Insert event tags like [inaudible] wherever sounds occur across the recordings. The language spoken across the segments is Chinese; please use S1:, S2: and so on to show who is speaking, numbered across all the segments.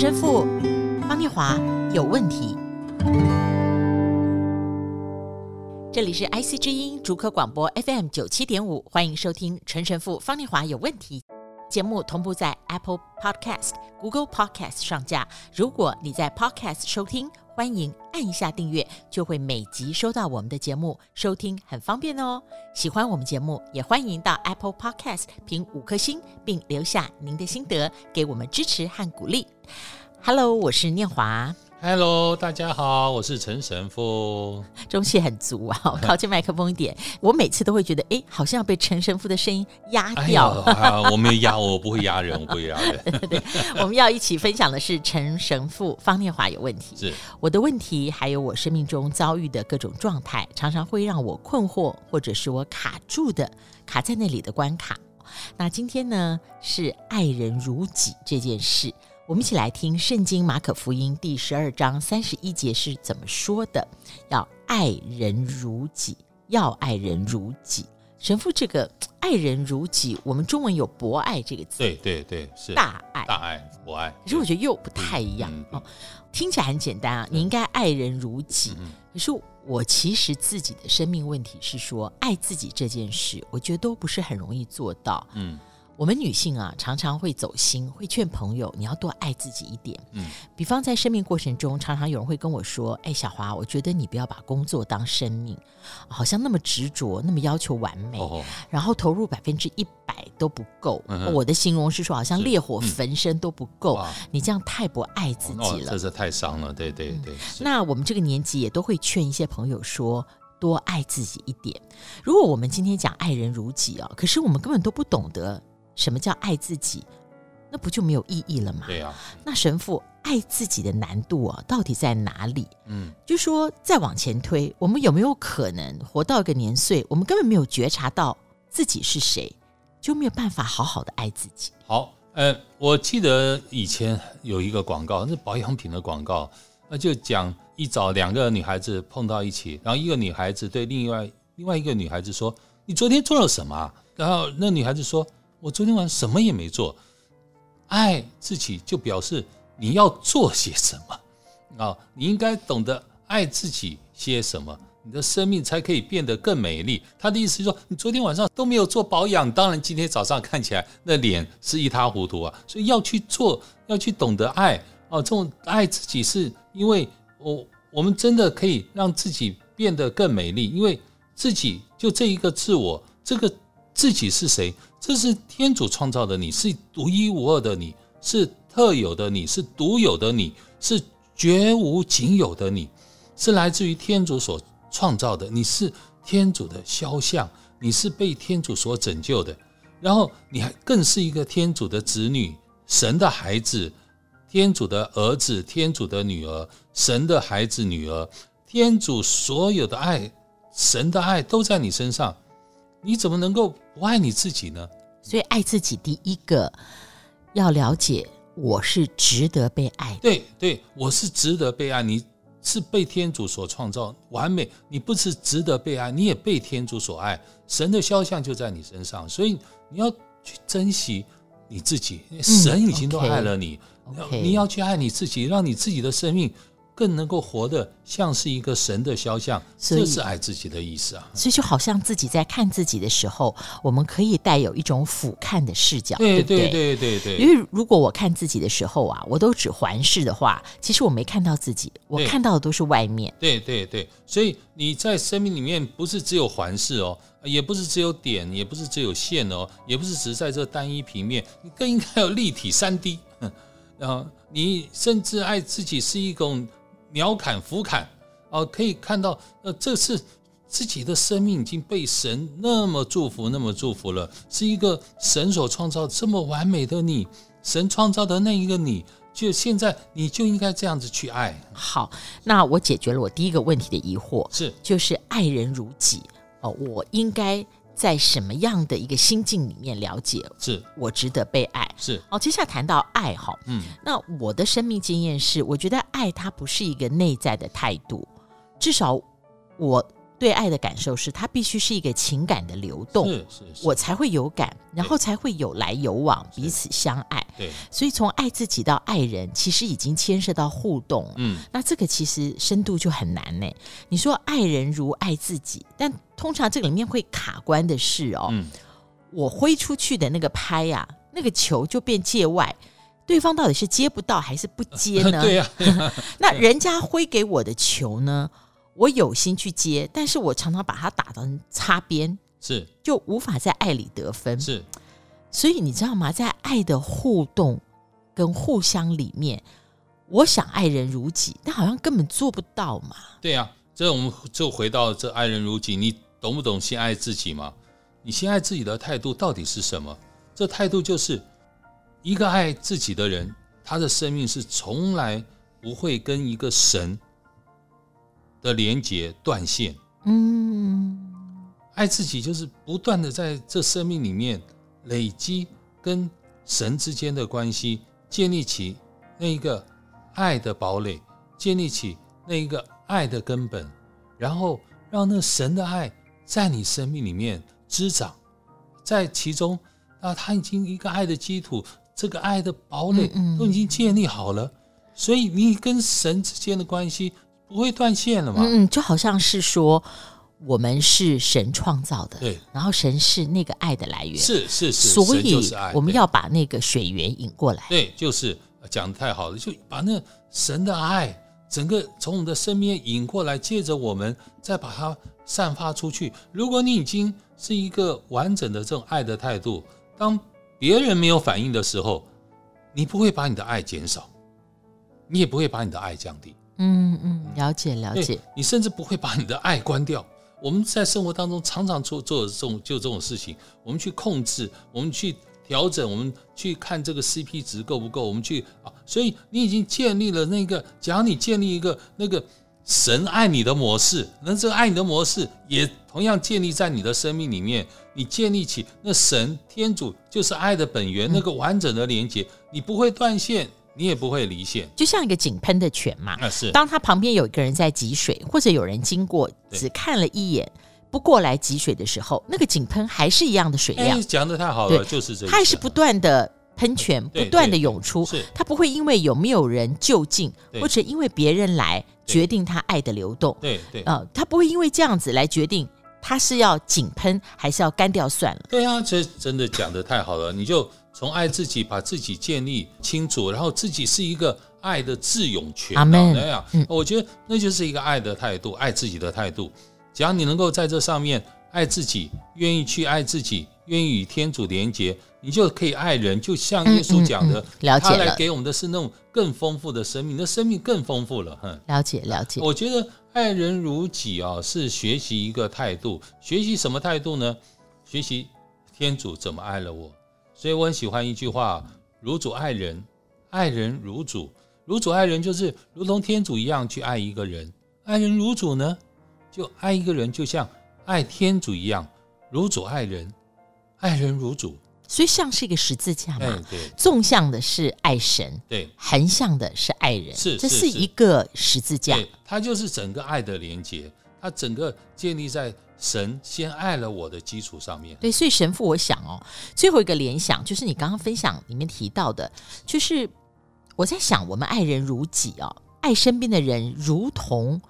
S1: 陈富方丽华有问题。这里是 IC 之音主科广播 FM 九七点五，欢迎收听陈神父方丽华有问题。节目同步在 Apple Podcast、Google Podcast 上架。如果你在 Podcast 收听，欢迎按一下订阅，就会每集收到我们的节目，收听很方便哦。喜欢我们节目，也欢迎到 Apple Podcast 评五颗星，并留下您的心得，给我们支持和鼓励。Hello，我是念华。
S2: Hello，大家好，我是陈神父，
S1: 中气很足啊！[laughs] 靠近麦克风一点，我每次都会觉得，哎，好像要被陈神父的声音压掉。
S2: 我没有压，我不会压人，我不会压人。[laughs]
S1: 对，对，我们要一起分享的是陈神父方念华有问题，
S2: 是
S1: 我的问题，还有我生命中遭遇的各种状态，常常会让我困惑，或者是我卡住的，卡在那里的关卡。那今天呢，是爱人如己这件事。我们一起来听《圣经·马可福音》第十二章三十一节是怎么说的：“要爱人如己，要爱人如己。”神父，这个“爱人如己”，我们中文有“博爱”这个字，
S2: 对对对，是
S1: 大爱，
S2: 大爱，博爱。
S1: 可是我觉得又不太一样、哦。听起来很简单啊，你应该爱人如己。嗯、可是我其实自己的生命问题是说，爱自己这件事，我觉得都不是很容易做到。嗯。我们女性啊，常常会走心，会劝朋友你要多爱自己一点。嗯，比方在生命过程中，常常有人会跟我说：“哎，小华，我觉得你不要把工作当生命，好像那么执着，那么要求完美，哦、然后投入百分之一百都不够。嗯”我的形容是说，好像烈火焚身都不够。嗯、你这样太不爱自己了，哦、这
S2: 是太伤了。对对对。
S1: 那我们这个年纪也都会劝一些朋友说：多爱自己一点。如果我们今天讲爱人如己啊，可是我们根本都不懂得。什么叫爱自己？那不就没有意义了吗？
S2: 对啊。
S1: 那神父爱自己的难度啊，到底在哪里？嗯，就说再往前推，我们有没有可能活到一个年岁，我们根本没有觉察到自己是谁，就没有办法好好的爱自己？
S2: 好，呃，我记得以前有一个广告，是保养品的广告，那就讲一早两个女孩子碰到一起，然后一个女孩子对另外另外一个女孩子说：“你昨天做了什么？”然后那女孩子说。我昨天晚上什么也没做，爱自己就表示你要做些什么啊？你应该懂得爱自己些什么，你的生命才可以变得更美丽。他的意思是说，你昨天晚上都没有做保养，当然今天早上看起来那脸是一塌糊涂啊。所以要去做，要去懂得爱啊。这种爱自己是因为我我们真的可以让自己变得更美丽，因为自己就这一个自我，这个自己是谁？这是天主创造的你，是独一无二的你，是特有的你，是独有的你，是绝无仅有的你，是来自于天主所创造的。你是天主的肖像，你是被天主所拯救的。然后你还更是一个天主的子女，神的孩子，天主的儿子，天主的女儿，神的孩子女儿，天主所有的爱，神的爱都在你身上。你怎么能够不爱你自己呢？
S1: 所以爱自己，第一个要了解，我是值得被爱的。
S2: 对对，我是值得被爱。你是被天主所创造完美，你不是值得被爱，你也被天主所爱。神的肖像就在你身上，所以你要去珍惜你自己。神已经都爱了你，嗯 okay, 你要去爱你自己，让你自己的生命。更能够活得像是一个神的肖像，这是爱自己的意思啊。
S1: 所以就好像自己在看自己的时候，我们可以带有一种俯瞰的视角，
S2: 对
S1: 对
S2: 对对对，对。
S1: 因为如果我看自己的时候啊，我都只环视的话，其实我没看到自己，我看到的都是外面。
S2: 对对对，所以你在生命里面不是只有环视哦，也不是只有点，也不是只有线哦，也不是只在这单一平面，你更应该有立体三 D。[laughs] 然后你甚至爱自己是一种。鸟砍斧砍，哦，可以看到，呃，这是自己的生命已经被神那么祝福，那么祝福了，是一个神所创造这么完美的你，神创造的那一个你，就现在你就应该这样子去爱。
S1: 好，那我解决了我第一个问题的疑惑，
S2: 是
S1: 就是爱人如己哦，我应该。在什么样的一个心境里面了解，
S2: 是。我
S1: 值得被爱？
S2: 是。
S1: 哦，接下来谈到爱哈，嗯，那我的生命经验是，我觉得爱它不是一个内在的态度，至少我对爱的感受是，它必须是一个情感的流动，
S2: 是是是，
S1: 我才会有感，然后才会有来有往，彼此相爱。
S2: 对，
S1: 所以从爱自己到爱人，其实已经牵涉到互动。
S2: 嗯，
S1: 那这个其实深度就很难呢。你说爱人如爱自己，但通常这里面会卡关的是哦，
S2: 嗯，
S1: 我挥出去的那个拍呀、啊，那个球就变界外，对方到底是接不到还是不 [laughs] 接呢？
S2: 对呀、啊，[laughs]
S1: 那人家挥给我的球呢？我有心去接，但是我常常把它打成擦边，
S2: 是
S1: 就无法在爱里得分。
S2: 是，
S1: 所以你知道吗？在爱的互动跟互相里面，我想爱人如己，但好像根本做不到嘛。
S2: 对呀、啊，这我们就回到这爱人如己，你懂不懂先爱自己嘛？你先爱自己的态度到底是什么？这态度就是一个爱自己的人，他的生命是从来不会跟一个神。的连接断线，
S1: 嗯，
S2: 爱自己就是不断的在这生命里面累积跟神之间的关系，建立起那一个爱的堡垒，建立起那一个爱的根本，然后让那神的爱在你生命里面滋长，在其中啊，他已经一个爱的基础，这个爱的堡垒都已经建立好了，所以你跟神之间的关系。不会断线了吗？
S1: 嗯，就好像是说，我们是神创造的，
S2: 对，
S1: 然后神是那个爱的来源，
S2: 是是是，
S1: 所以我们要把那个水源引过来。
S2: 对，就是讲的太好了，就把那神的爱整个从我们的身边引过来，借着我们再把它散发出去。如果你已经是一个完整的这种爱的态度，当别人没有反应的时候，你不会把你的爱减少，你也不会把你的爱降低。
S1: 嗯嗯，了解了解。
S2: 你甚至不会把你的爱关掉。我们在生活当中常常做做这种就这种事情，我们去控制，我们去调整，我们去看这个 CP 值够不够，我们去啊。所以你已经建立了那个，假如你建立一个那个神爱你的模式，那这个爱你的模式也同样建立在你的生命里面。你建立起那神天主就是爱的本源，那个完整的连接，你不会断线。你也不会离线，
S1: 就像一个井喷的泉嘛。
S2: 啊，是。
S1: 当他旁边有一个人在汲水，或者有人经过只看了一眼，不过来汲水的时候，那个井喷还是一样的水量。
S2: 哎，讲的太好了，就是这样。
S1: 它还是不断的喷泉，不断的涌出。
S2: 是。
S1: 它不会因为有没有人就近，或者因为别人来决定它爱的流动。
S2: 对对。
S1: 啊，它不会因为这样子来决定他是要井喷还是要干掉算了。
S2: 对啊，这真的讲的太好了，你就。从爱自己，把自己建立清楚，然后自己是一个爱的自勇权。那样，我觉得那就是一个爱的态度，爱自己的态度。只要你能够在这上面爱自己，愿意去爱自己，愿意与天主连结，你就可以爱人。就像耶稣讲的，
S1: 嗯嗯嗯、了解了，
S2: 他来给我们的是那种更丰富的生命，那生命更丰富了。哼，
S1: 了解了解。
S2: 我觉得爱人如己啊，是学习一个态度。学习什么态度呢？学习天主怎么爱了我。所以我很喜欢一句话：“如主爱人，爱人如主。如主爱人，就是如同天主一样去爱一个人。爱人如主呢，就爱一个人，就像爱天主一样。如主爱人，爱人如主。
S1: 所以像是一个十字架嘛。纵向的是爱神，
S2: 对；
S1: 横向的是爱人，
S2: 是。
S1: 这是一个十字架。
S2: 它就是整个爱的连接，它整个建立在。”神先爱了我的基础上面，
S1: 对，所以神父，我想哦，最后一个联想就是你刚刚分享里面提到的，就是我在想，我们爱人如己哦，爱身边的人如同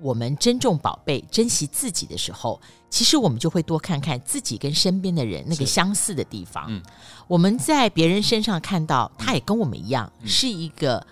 S1: 我们珍重宝贝、珍惜自己的时候，其实我们就会多看看自己跟身边的人那个相似的地方。嗯，我们在别人身上看到，他也跟我们一样，嗯，是一个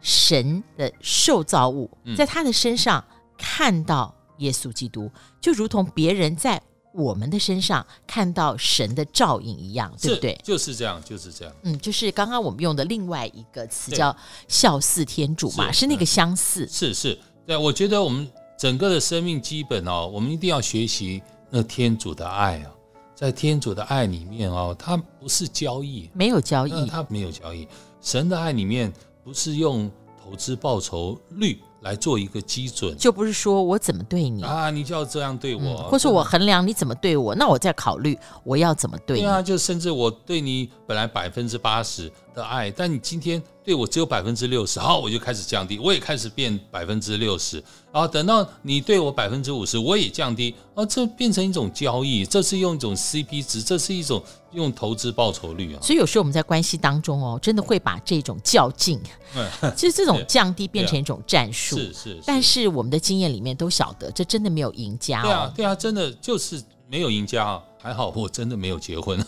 S1: 神的受造物，嗯，在他的身上看到。耶稣基督就如同别人在我们的身上看到神的照应一样，对不对？
S2: 就是这样，就是这样。
S1: 嗯，就是刚刚我们用的另外一个词叫“效似天主”嘛，是，是那个相似。
S2: 是是，对，我觉得我们整个的生命基本哦，我们一定要学习那天主的爱啊，在天主的爱里面哦，它不是交易，
S1: 没有交易，
S2: 它没有交易。神的爱里面不是用投资报酬率。来做一个基准，
S1: 就不是说我怎么对你
S2: 啊，你就要这样对我，
S1: 嗯、或是我衡量你怎么对我，那我再考虑我要怎么对你。
S2: 对啊，就甚至我对你本来百分之八十，的爱，但你今天对我只有百分之六十，好，我就开始降低，我也开始变百分之六十，然后等到你对我百分之五十，我也降低，啊，这变成一种交易，这是用一种 CP 值，这是一种用投资报酬率啊。
S1: 所以有时候我们在关系当中哦，真的会把这种较劲，嗯，[laughs] 就是这种降低变成一种战术，是是。但是我们的经验里面都晓得，这真的没有赢家哦。
S2: 对啊，对啊，真的就是没有赢家啊。还好我真的没有结婚，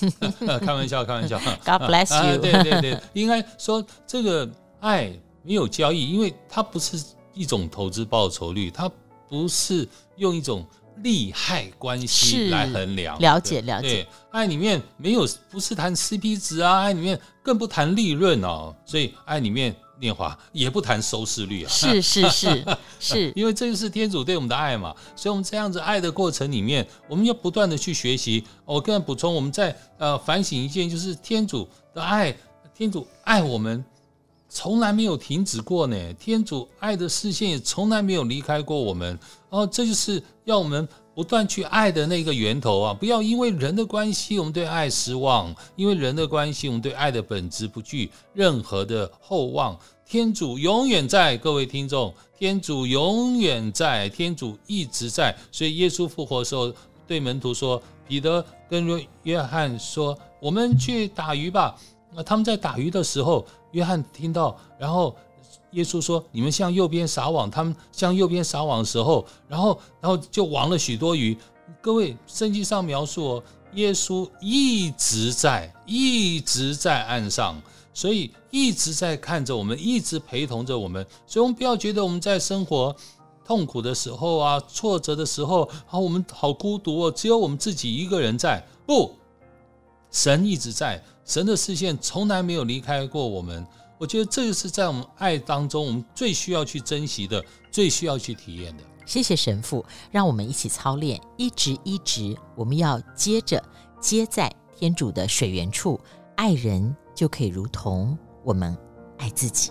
S2: [laughs] 开玩笑，开玩笑。
S1: God bless you。
S2: 对对对，应该说这个爱没有交易，因为它不是一种投资报酬率，它不是用一种利害关系来衡量。
S1: 了解了解，
S2: 爱里面没有，不是谈 CP 值啊，爱里面更不谈利润哦，所以爱里面。念华也不谈收视率啊，
S1: 是是是 [laughs] 是，
S2: 因为这就是天主对我们的爱嘛，所以我们这样子爱的过程里面，我们要不断的去学习。我更补充，我们在呃反省一件，就是天主的爱，天主爱我们从来没有停止过呢，天主爱的视线也从来没有离开过我们，然后这就是要我们。不断去爱的那个源头啊！不要因为人的关系，我们对爱失望；因为人的关系，我们对爱的本质不具任何的厚望。天主永远在，各位听众，天主永远在，天主一直在。所以耶稣复活的时候，对门徒说：“彼得跟约约翰说，我们去打鱼吧。”那他们在打鱼的时候，约翰听到，然后。耶稣说：“你们向右边撒网。”他们向右边撒网的时候，然后，然后就网了许多鱼。各位，圣经上描述哦，耶稣一直在，一直在岸上，所以一直在看着我们，一直陪同着我们。所以，我们不要觉得我们在生活痛苦的时候啊，挫折的时候，啊，我们好孤独哦，只有我们自己一个人在。不，神一直在，神的视线从来没有离开过我们。我觉得这个是在我们爱当中，我们最需要去珍惜的，最需要去体验的。
S1: 谢谢神父，让我们一起操练，一直一直，我们要接着接在天主的水源处，爱人就可以如同我们爱自己。